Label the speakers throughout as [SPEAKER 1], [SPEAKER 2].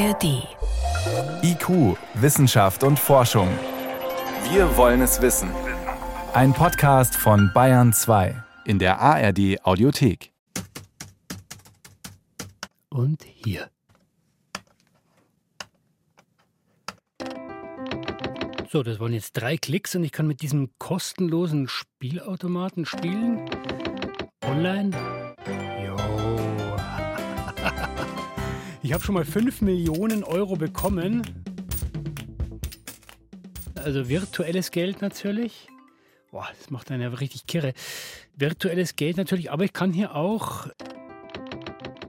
[SPEAKER 1] ARD.
[SPEAKER 2] IQ, Wissenschaft und Forschung. Wir wollen es wissen. Ein Podcast von Bayern 2 in der ARD Audiothek.
[SPEAKER 3] Und hier. So, das waren jetzt drei Klicks und ich kann mit diesem kostenlosen Spielautomaten spielen. Online. Jo. Ich habe schon mal 5 Millionen Euro bekommen. Also virtuelles Geld natürlich. Boah, das macht einen ja richtig kirre. Virtuelles Geld natürlich, aber ich kann hier auch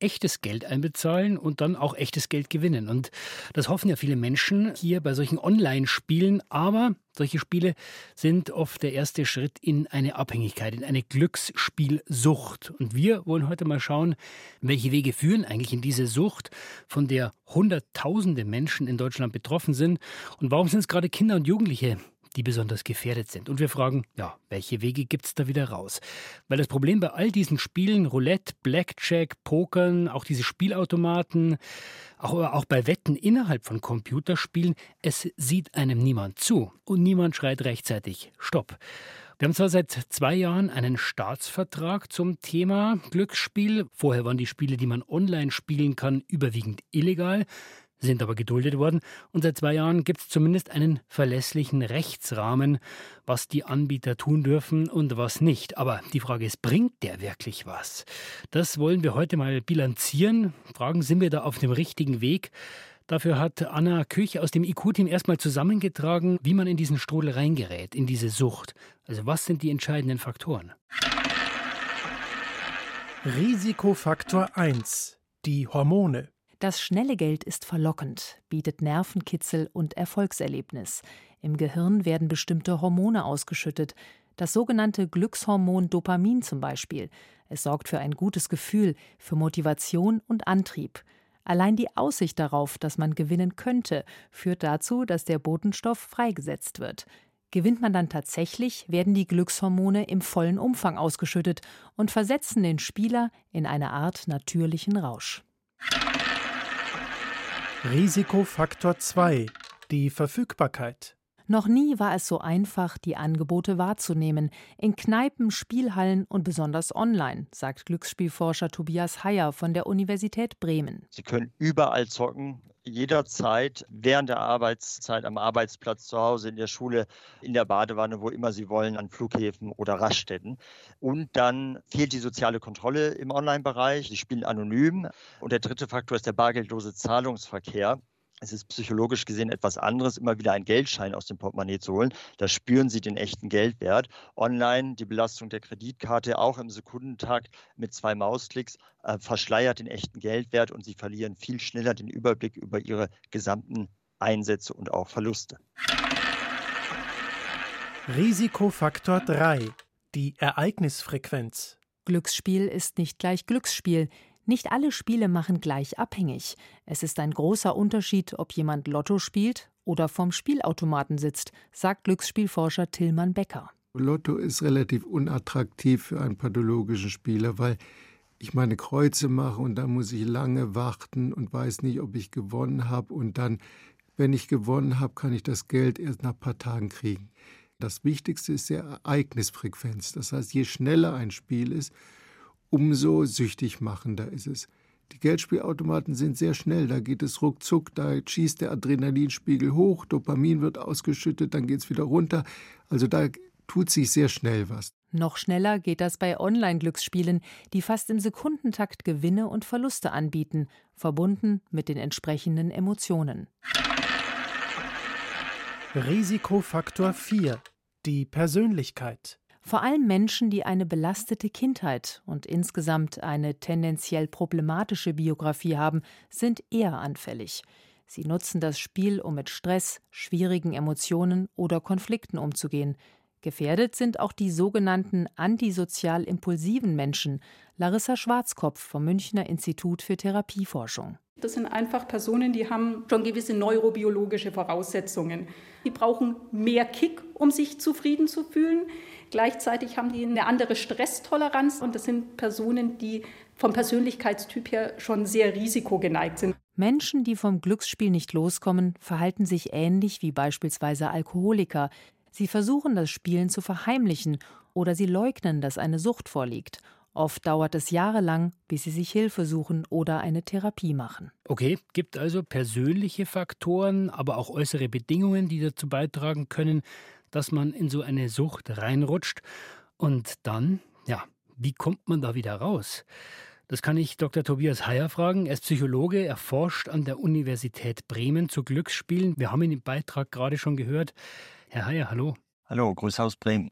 [SPEAKER 3] echtes Geld einbezahlen und dann auch echtes Geld gewinnen. Und das hoffen ja viele Menschen hier bei solchen Online-Spielen. Aber solche Spiele sind oft der erste Schritt in eine Abhängigkeit, in eine Glücksspielsucht. Und wir wollen heute mal schauen, welche Wege führen eigentlich in diese Sucht, von der Hunderttausende Menschen in Deutschland betroffen sind. Und warum sind es gerade Kinder und Jugendliche, die besonders gefährdet sind. Und wir fragen, ja, welche Wege gibt es da wieder raus? Weil das Problem bei all diesen Spielen, Roulette, Blackjack, Pokern, auch diese Spielautomaten, auch, auch bei Wetten innerhalb von Computerspielen, es sieht einem niemand zu und niemand schreit rechtzeitig Stopp. Wir haben zwar seit zwei Jahren einen Staatsvertrag zum Thema Glücksspiel. Vorher waren die Spiele, die man online spielen kann, überwiegend illegal sind aber geduldet worden und seit zwei Jahren gibt es zumindest einen verlässlichen Rechtsrahmen, was die Anbieter tun dürfen und was nicht. Aber die Frage ist, bringt der wirklich was? Das wollen wir heute mal bilanzieren. Fragen, sind wir da auf dem richtigen Weg? Dafür hat Anna Küch aus dem IQ-Team erstmal zusammengetragen, wie man in diesen Strudel reingerät, in diese Sucht. Also was sind die entscheidenden Faktoren?
[SPEAKER 4] Risikofaktor 1. Die Hormone.
[SPEAKER 5] Das schnelle Geld ist verlockend, bietet Nervenkitzel und Erfolgserlebnis. Im Gehirn werden bestimmte Hormone ausgeschüttet, das sogenannte Glückshormon Dopamin zum Beispiel. Es sorgt für ein gutes Gefühl, für Motivation und Antrieb. Allein die Aussicht darauf, dass man gewinnen könnte, führt dazu, dass der Botenstoff freigesetzt wird. Gewinnt man dann tatsächlich, werden die Glückshormone im vollen Umfang ausgeschüttet und versetzen den Spieler in eine Art natürlichen Rausch.
[SPEAKER 4] Risikofaktor 2. Die Verfügbarkeit.
[SPEAKER 5] Noch nie war es so einfach, die Angebote wahrzunehmen, in Kneipen, Spielhallen und besonders online, sagt Glücksspielforscher Tobias Heyer von der Universität Bremen.
[SPEAKER 6] Sie können überall zocken, jederzeit während der Arbeitszeit am Arbeitsplatz, zu Hause, in der Schule, in der Badewanne, wo immer Sie wollen, an Flughäfen oder Raststätten. Und dann fehlt die soziale Kontrolle im Online-Bereich. Sie spielen anonym. Und der dritte Faktor ist der bargeldlose Zahlungsverkehr. Es ist psychologisch gesehen etwas anderes, immer wieder einen Geldschein aus dem Portemonnaie zu holen. Da spüren Sie den echten Geldwert. Online die Belastung der Kreditkarte auch im Sekundentakt mit zwei Mausklicks äh, verschleiert den echten Geldwert und Sie verlieren viel schneller den Überblick über Ihre gesamten Einsätze und auch Verluste.
[SPEAKER 4] Risikofaktor 3. Die Ereignisfrequenz.
[SPEAKER 5] Glücksspiel ist nicht gleich Glücksspiel. Nicht alle Spiele machen gleich abhängig. Es ist ein großer Unterschied, ob jemand Lotto spielt oder vorm Spielautomaten sitzt, sagt Glücksspielforscher Tillmann Becker.
[SPEAKER 7] Lotto ist relativ unattraktiv für einen pathologischen Spieler, weil ich meine Kreuze mache und dann muss ich lange warten und weiß nicht, ob ich gewonnen habe und dann, wenn ich gewonnen habe, kann ich das Geld erst nach ein paar Tagen kriegen. Das Wichtigste ist die Ereignisfrequenz. Das heißt, je schneller ein Spiel ist, umso süchtig machender ist es. Die Geldspielautomaten sind sehr schnell, da geht es ruckzuck, da schießt der Adrenalinspiegel hoch, Dopamin wird ausgeschüttet, dann geht es wieder runter. Also da tut sich sehr schnell was.
[SPEAKER 5] Noch schneller geht das bei Online-Glücksspielen, die fast im Sekundentakt Gewinne und Verluste anbieten, verbunden mit den entsprechenden Emotionen.
[SPEAKER 4] Risikofaktor 4. Die Persönlichkeit.
[SPEAKER 5] Vor allem Menschen, die eine belastete Kindheit und insgesamt eine tendenziell problematische Biografie haben, sind eher anfällig. Sie nutzen das Spiel, um mit Stress, schwierigen Emotionen oder Konflikten umzugehen. Gefährdet sind auch die sogenannten antisozial impulsiven Menschen. Larissa Schwarzkopf vom Münchner Institut für Therapieforschung.
[SPEAKER 8] Das sind einfach Personen, die haben schon gewisse neurobiologische Voraussetzungen. Die brauchen mehr Kick, um sich zufrieden zu fühlen Gleichzeitig haben die eine andere Stresstoleranz und das sind Personen, die vom Persönlichkeitstyp her schon sehr risikogeneigt sind.
[SPEAKER 5] Menschen, die vom Glücksspiel nicht loskommen, verhalten sich ähnlich wie beispielsweise Alkoholiker. Sie versuchen das Spielen zu verheimlichen oder sie leugnen, dass eine Sucht vorliegt. Oft dauert es jahrelang, bis sie sich Hilfe suchen oder eine Therapie machen.
[SPEAKER 3] Okay, gibt also persönliche Faktoren, aber auch äußere Bedingungen, die dazu beitragen können, dass man in so eine Sucht reinrutscht. Und dann, ja, wie kommt man da wieder raus? Das kann ich Dr. Tobias Heyer fragen. Er ist Psychologe, er forscht an der Universität Bremen zu Glücksspielen. Wir haben ihn im Beitrag gerade schon gehört. Herr Heyer, hallo.
[SPEAKER 6] Hallo, Grüß aus Bremen.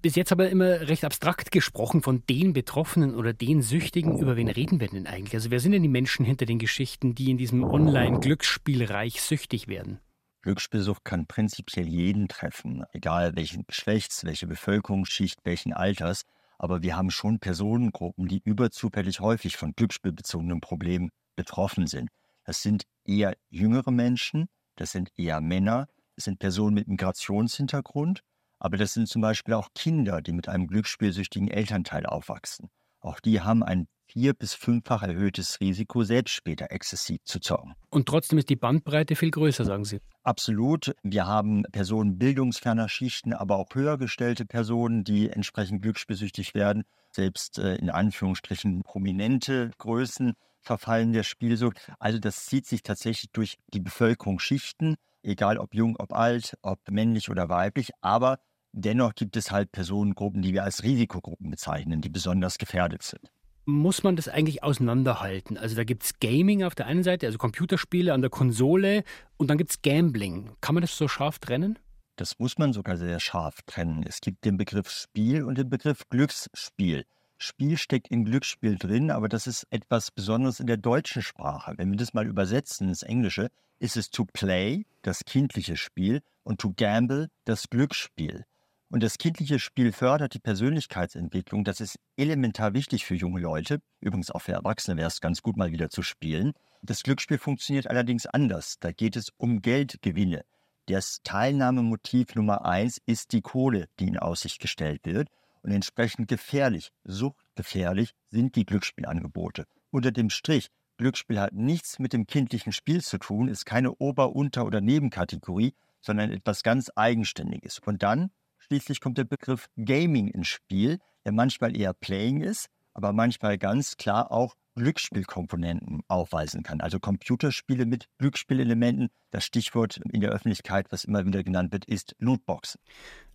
[SPEAKER 3] Bis jetzt aber immer recht abstrakt gesprochen von den Betroffenen oder den Süchtigen. Über wen reden wir denn eigentlich? Also wer sind denn die Menschen hinter den Geschichten, die in diesem Online-Glücksspielreich süchtig werden?
[SPEAKER 6] Glücksspielsucht kann prinzipiell jeden treffen, egal welchen Geschlechts, welche Bevölkerungsschicht, welchen Alters. Aber wir haben schon Personengruppen, die überzufällig häufig von glücksspielbezogenen Problemen betroffen sind. Das sind eher jüngere Menschen, das sind eher Männer, das sind Personen mit Migrationshintergrund aber das sind zum Beispiel auch Kinder, die mit einem glücksspielsüchtigen Elternteil aufwachsen. Auch die haben ein vier- bis fünffach erhöhtes Risiko, selbst später exzessiv zu zocken.
[SPEAKER 3] Und trotzdem ist die Bandbreite viel größer, sagen Sie.
[SPEAKER 6] Absolut. Wir haben Personen bildungsferner Schichten, aber auch höher gestellte Personen, die entsprechend glücksspielsüchtig werden. Selbst äh, in Anführungsstrichen prominente Größen verfallen der Spielsucht. Also das zieht sich tatsächlich durch die Bevölkerungsschichten, egal ob jung, ob alt, ob männlich oder weiblich. Aber Dennoch gibt es halt Personengruppen, die wir als Risikogruppen bezeichnen, die besonders gefährdet sind.
[SPEAKER 3] Muss man das eigentlich auseinanderhalten? Also da gibt es Gaming auf der einen Seite, also Computerspiele an der Konsole und dann gibt es Gambling. Kann man das so scharf trennen?
[SPEAKER 6] Das muss man sogar sehr scharf trennen. Es gibt den Begriff Spiel und den Begriff Glücksspiel. Spiel steckt in Glücksspiel drin, aber das ist etwas Besonderes in der deutschen Sprache. Wenn wir das mal übersetzen ins Englische, ist es to play, das kindliche Spiel, und to gamble, das Glücksspiel. Und das kindliche Spiel fördert die Persönlichkeitsentwicklung. Das ist elementar wichtig für junge Leute. Übrigens auch für Erwachsene wäre es ganz gut, mal wieder zu spielen. Das Glücksspiel funktioniert allerdings anders. Da geht es um Geldgewinne. Das Teilnahmemotiv Nummer eins ist die Kohle, die in Aussicht gestellt wird. Und entsprechend gefährlich, suchtgefährlich sind die Glücksspielangebote. Unter dem Strich, Glücksspiel hat nichts mit dem kindlichen Spiel zu tun, ist keine Ober-, Unter- oder Nebenkategorie, sondern etwas ganz Eigenständiges. Und dann Schließlich kommt der Begriff Gaming ins Spiel, der manchmal eher Playing ist, aber manchmal ganz klar auch Glücksspielkomponenten aufweisen kann. Also Computerspiele mit Glücksspielelementen. Das Stichwort in der Öffentlichkeit, was immer wieder genannt wird, ist Lootboxen.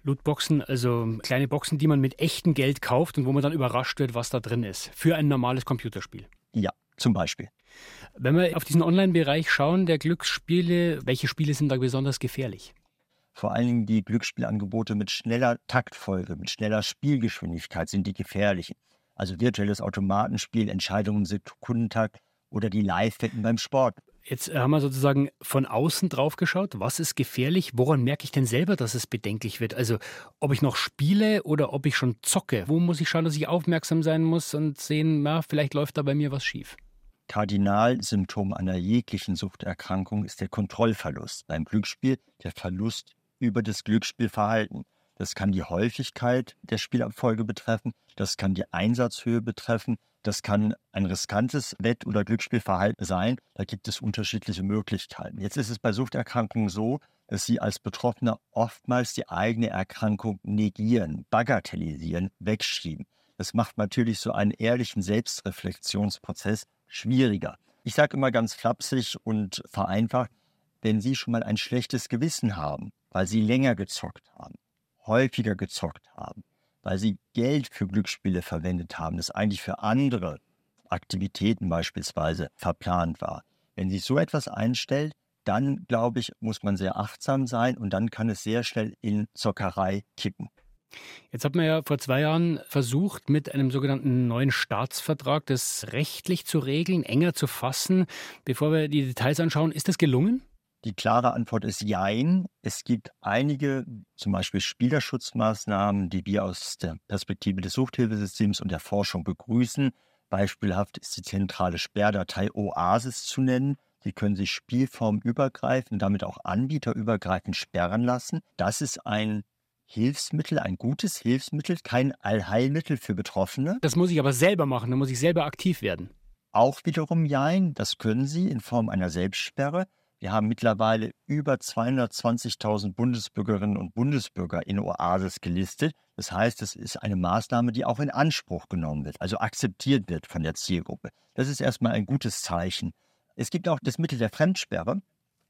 [SPEAKER 3] Lootboxen, also kleine Boxen, die man mit echtem Geld kauft und wo man dann überrascht wird, was da drin ist. Für ein normales Computerspiel.
[SPEAKER 6] Ja, zum Beispiel.
[SPEAKER 3] Wenn wir auf diesen Online-Bereich schauen, der Glücksspiele, welche Spiele sind da besonders gefährlich?
[SPEAKER 6] Vor allen Dingen die Glücksspielangebote mit schneller Taktfolge, mit schneller Spielgeschwindigkeit sind die gefährlichen. Also virtuelles Automatenspiel, Entscheidungen im Sekundentakt oder die Live-Wetten beim Sport.
[SPEAKER 3] Jetzt haben wir sozusagen von außen drauf geschaut. Was ist gefährlich? Woran merke ich denn selber, dass es bedenklich wird? Also, ob ich noch spiele oder ob ich schon zocke? Wo muss ich schauen, dass ich aufmerksam sein muss und sehen, na, vielleicht läuft da bei mir was schief?
[SPEAKER 6] Kardinalsymptom einer jeglichen Suchterkrankung ist der Kontrollverlust. Beim Glücksspiel der Verlust über das Glücksspielverhalten. Das kann die Häufigkeit der Spielabfolge betreffen, das kann die Einsatzhöhe betreffen, das kann ein riskantes Wett- oder Glücksspielverhalten sein. Da gibt es unterschiedliche Möglichkeiten. Jetzt ist es bei Suchterkrankungen so, dass sie als Betroffener oftmals die eigene Erkrankung negieren, bagatellisieren, wegschieben. Das macht natürlich so einen ehrlichen Selbstreflexionsprozess schwieriger. Ich sage immer ganz flapsig und vereinfacht, wenn Sie schon mal ein schlechtes Gewissen haben, weil Sie länger gezockt haben, häufiger gezockt haben, weil Sie Geld für Glücksspiele verwendet haben, das eigentlich für andere Aktivitäten beispielsweise verplant war. Wenn sich so etwas einstellt, dann glaube ich, muss man sehr achtsam sein und dann kann es sehr schnell in Zockerei kippen.
[SPEAKER 3] Jetzt hat man ja vor zwei Jahren versucht, mit einem sogenannten neuen Staatsvertrag das rechtlich zu regeln, enger zu fassen. Bevor wir die Details anschauen, ist das gelungen?
[SPEAKER 6] Die klare Antwort ist Jein. Es gibt einige, zum Beispiel Spielerschutzmaßnahmen, die wir aus der Perspektive des Suchthilfesystems und der Forschung begrüßen. Beispielhaft ist die zentrale Sperrdatei Oasis zu nennen. Sie können sich spielformübergreifend, damit auch anbieterübergreifend sperren lassen. Das ist ein Hilfsmittel, ein gutes Hilfsmittel, kein Allheilmittel für Betroffene.
[SPEAKER 3] Das muss ich aber selber machen, da muss ich selber aktiv werden.
[SPEAKER 6] Auch wiederum Jein, das können Sie in Form einer Selbstsperre. Wir haben mittlerweile über 220.000 Bundesbürgerinnen und Bundesbürger in Oasis gelistet. Das heißt, es ist eine Maßnahme, die auch in Anspruch genommen wird, also akzeptiert wird von der Zielgruppe. Das ist erstmal ein gutes Zeichen. Es gibt auch das Mittel der Fremdsperre.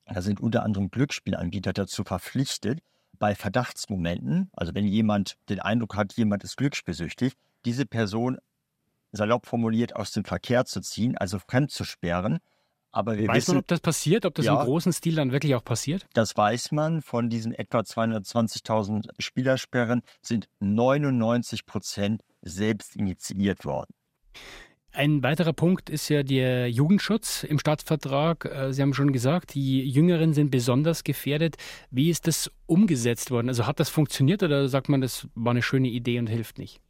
[SPEAKER 6] Da sind unter anderem Glücksspielanbieter dazu verpflichtet, bei Verdachtsmomenten, also wenn jemand den Eindruck hat, jemand ist glücksspielsüchtig, diese Person salopp formuliert aus dem Verkehr zu ziehen, also fremd zu sperren aber wir
[SPEAKER 3] weiß
[SPEAKER 6] wissen,
[SPEAKER 3] man, ob das passiert, ob das
[SPEAKER 6] ja,
[SPEAKER 3] im großen Stil dann wirklich auch passiert?
[SPEAKER 6] Das weiß man. Von diesen etwa 220.000 Spielersperren sind 99 Prozent selbst initiiert worden.
[SPEAKER 3] Ein weiterer Punkt ist ja der Jugendschutz im Staatsvertrag. Äh, Sie haben schon gesagt, die Jüngeren sind besonders gefährdet. Wie ist das umgesetzt worden? Also hat das funktioniert oder sagt man, das war eine schöne Idee und hilft nicht?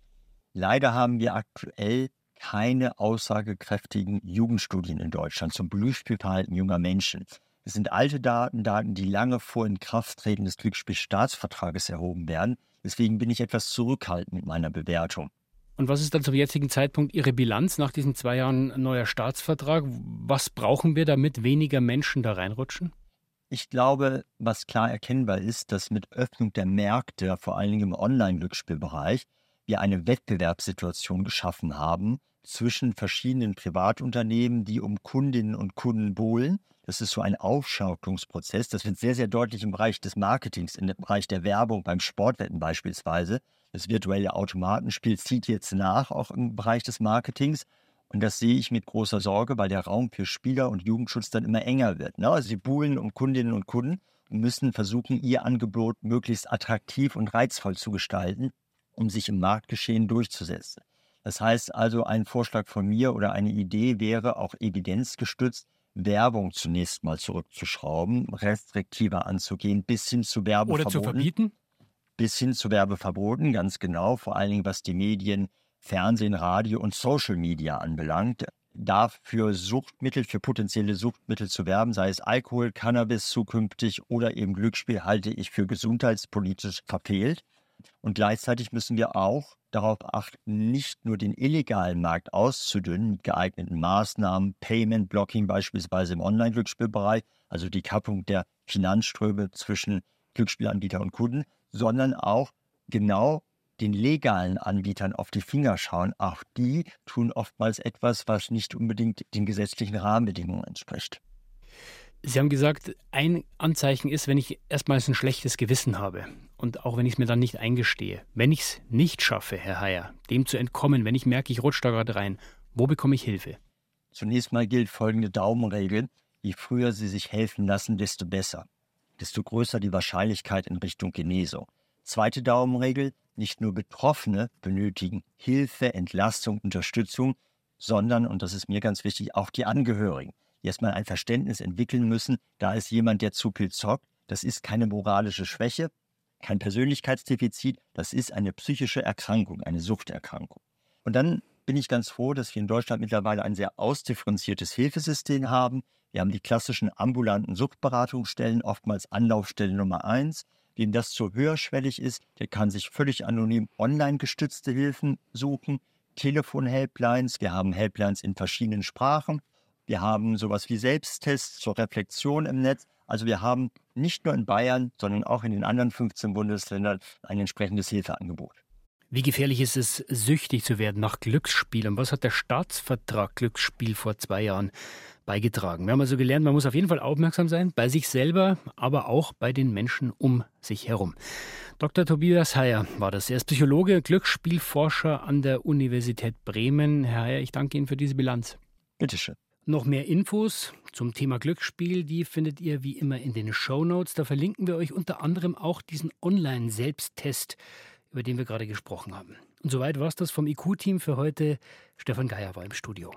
[SPEAKER 6] Leider haben wir aktuell keine aussagekräftigen Jugendstudien in Deutschland zum Glücksspielverhalten junger Menschen. Es sind alte Daten, Daten, die lange vor Inkrafttreten des Glücksspielstaatsvertrages erhoben werden. Deswegen bin ich etwas zurückhaltend mit meiner Bewertung.
[SPEAKER 3] Und was ist dann zum jetzigen Zeitpunkt Ihre Bilanz nach diesen zwei Jahren neuer Staatsvertrag? Was brauchen wir, damit weniger Menschen da reinrutschen?
[SPEAKER 6] Ich glaube, was klar erkennbar ist, dass mit Öffnung der Märkte, vor allen Dingen im Online-Glücksspielbereich, wir eine Wettbewerbssituation geschaffen haben, zwischen verschiedenen Privatunternehmen, die um Kundinnen und Kunden buhlen. Das ist so ein Aufschaukelungsprozess. Das wird sehr, sehr deutlich im Bereich des Marketings, im Bereich der Werbung, beim Sportwetten beispielsweise. Das virtuelle Automatenspiel zieht jetzt nach, auch im Bereich des Marketings. Und das sehe ich mit großer Sorge, weil der Raum für Spieler und Jugendschutz dann immer enger wird. Ne? Also sie buhlen um Kundinnen und Kunden und müssen versuchen, ihr Angebot möglichst attraktiv und reizvoll zu gestalten, um sich im Marktgeschehen durchzusetzen. Das heißt also, ein Vorschlag von mir oder eine Idee wäre auch evidenzgestützt, Werbung zunächst mal zurückzuschrauben, restriktiver anzugehen, bis hin zu Werbeverboten.
[SPEAKER 3] Oder zu verbieten?
[SPEAKER 6] Bis hin zu Werbeverboten, ganz genau, vor allen Dingen was die Medien, Fernsehen, Radio und Social Media anbelangt. Dafür Suchtmittel, für potenzielle Suchtmittel zu werben, sei es Alkohol, Cannabis zukünftig oder eben Glücksspiel, halte ich für gesundheitspolitisch verfehlt. Und gleichzeitig müssen wir auch darauf achten, nicht nur den illegalen Markt auszudünnen mit geeigneten Maßnahmen, Payment Blocking beispielsweise im Online-Glücksspielbereich, also die Kappung der Finanzströme zwischen Glücksspielanbieter und Kunden, sondern auch genau den legalen Anbietern auf die Finger schauen. Auch die tun oftmals etwas, was nicht unbedingt den gesetzlichen Rahmenbedingungen entspricht.
[SPEAKER 3] Sie haben gesagt, ein Anzeichen ist, wenn ich erstmals ein schlechtes Gewissen habe und auch wenn ich es mir dann nicht eingestehe. Wenn ich es nicht schaffe, Herr Heyer, dem zu entkommen, wenn ich merke, ich rutsche da gerade rein, wo bekomme ich Hilfe?
[SPEAKER 6] Zunächst mal gilt folgende Daumenregel. Je früher Sie sich helfen lassen, desto besser. Desto größer die Wahrscheinlichkeit in Richtung Genesung. Zweite Daumenregel, nicht nur Betroffene benötigen Hilfe, Entlastung, Unterstützung, sondern, und das ist mir ganz wichtig, auch die Angehörigen erstmal ein Verständnis entwickeln müssen, da ist jemand, der zu viel zockt. Das ist keine moralische Schwäche, kein Persönlichkeitsdefizit, das ist eine psychische Erkrankung, eine Suchterkrankung. Und dann bin ich ganz froh, dass wir in Deutschland mittlerweile ein sehr ausdifferenziertes Hilfesystem haben. Wir haben die klassischen ambulanten Suchtberatungsstellen, oftmals Anlaufstelle Nummer eins. Wem das zu höherschwellig ist, der kann sich völlig anonym online gestützte Hilfen suchen. Telefon-Helplines, wir haben Helplines in verschiedenen Sprachen. Wir haben sowas wie Selbsttests zur Reflexion im Netz. Also wir haben nicht nur in Bayern, sondern auch in den anderen 15 Bundesländern ein entsprechendes Hilfeangebot.
[SPEAKER 3] Wie gefährlich ist es, süchtig zu werden nach Glücksspiel? Und was hat der Staatsvertrag Glücksspiel vor zwei Jahren beigetragen? Wir haben also gelernt, man muss auf jeden Fall aufmerksam sein, bei sich selber, aber auch bei den Menschen um sich herum. Dr. Tobias Heyer war das. Er ist Psychologe, Glücksspielforscher an der Universität Bremen. Herr Heyer, ich danke Ihnen für diese Bilanz.
[SPEAKER 6] Bitteschön.
[SPEAKER 3] Noch mehr Infos zum Thema Glücksspiel, die findet ihr wie immer in den Show Notes. Da verlinken wir euch unter anderem auch diesen Online-Selbsttest, über den wir gerade gesprochen haben. Und soweit war es das vom IQ-Team für heute. Stefan Geier war im Studio.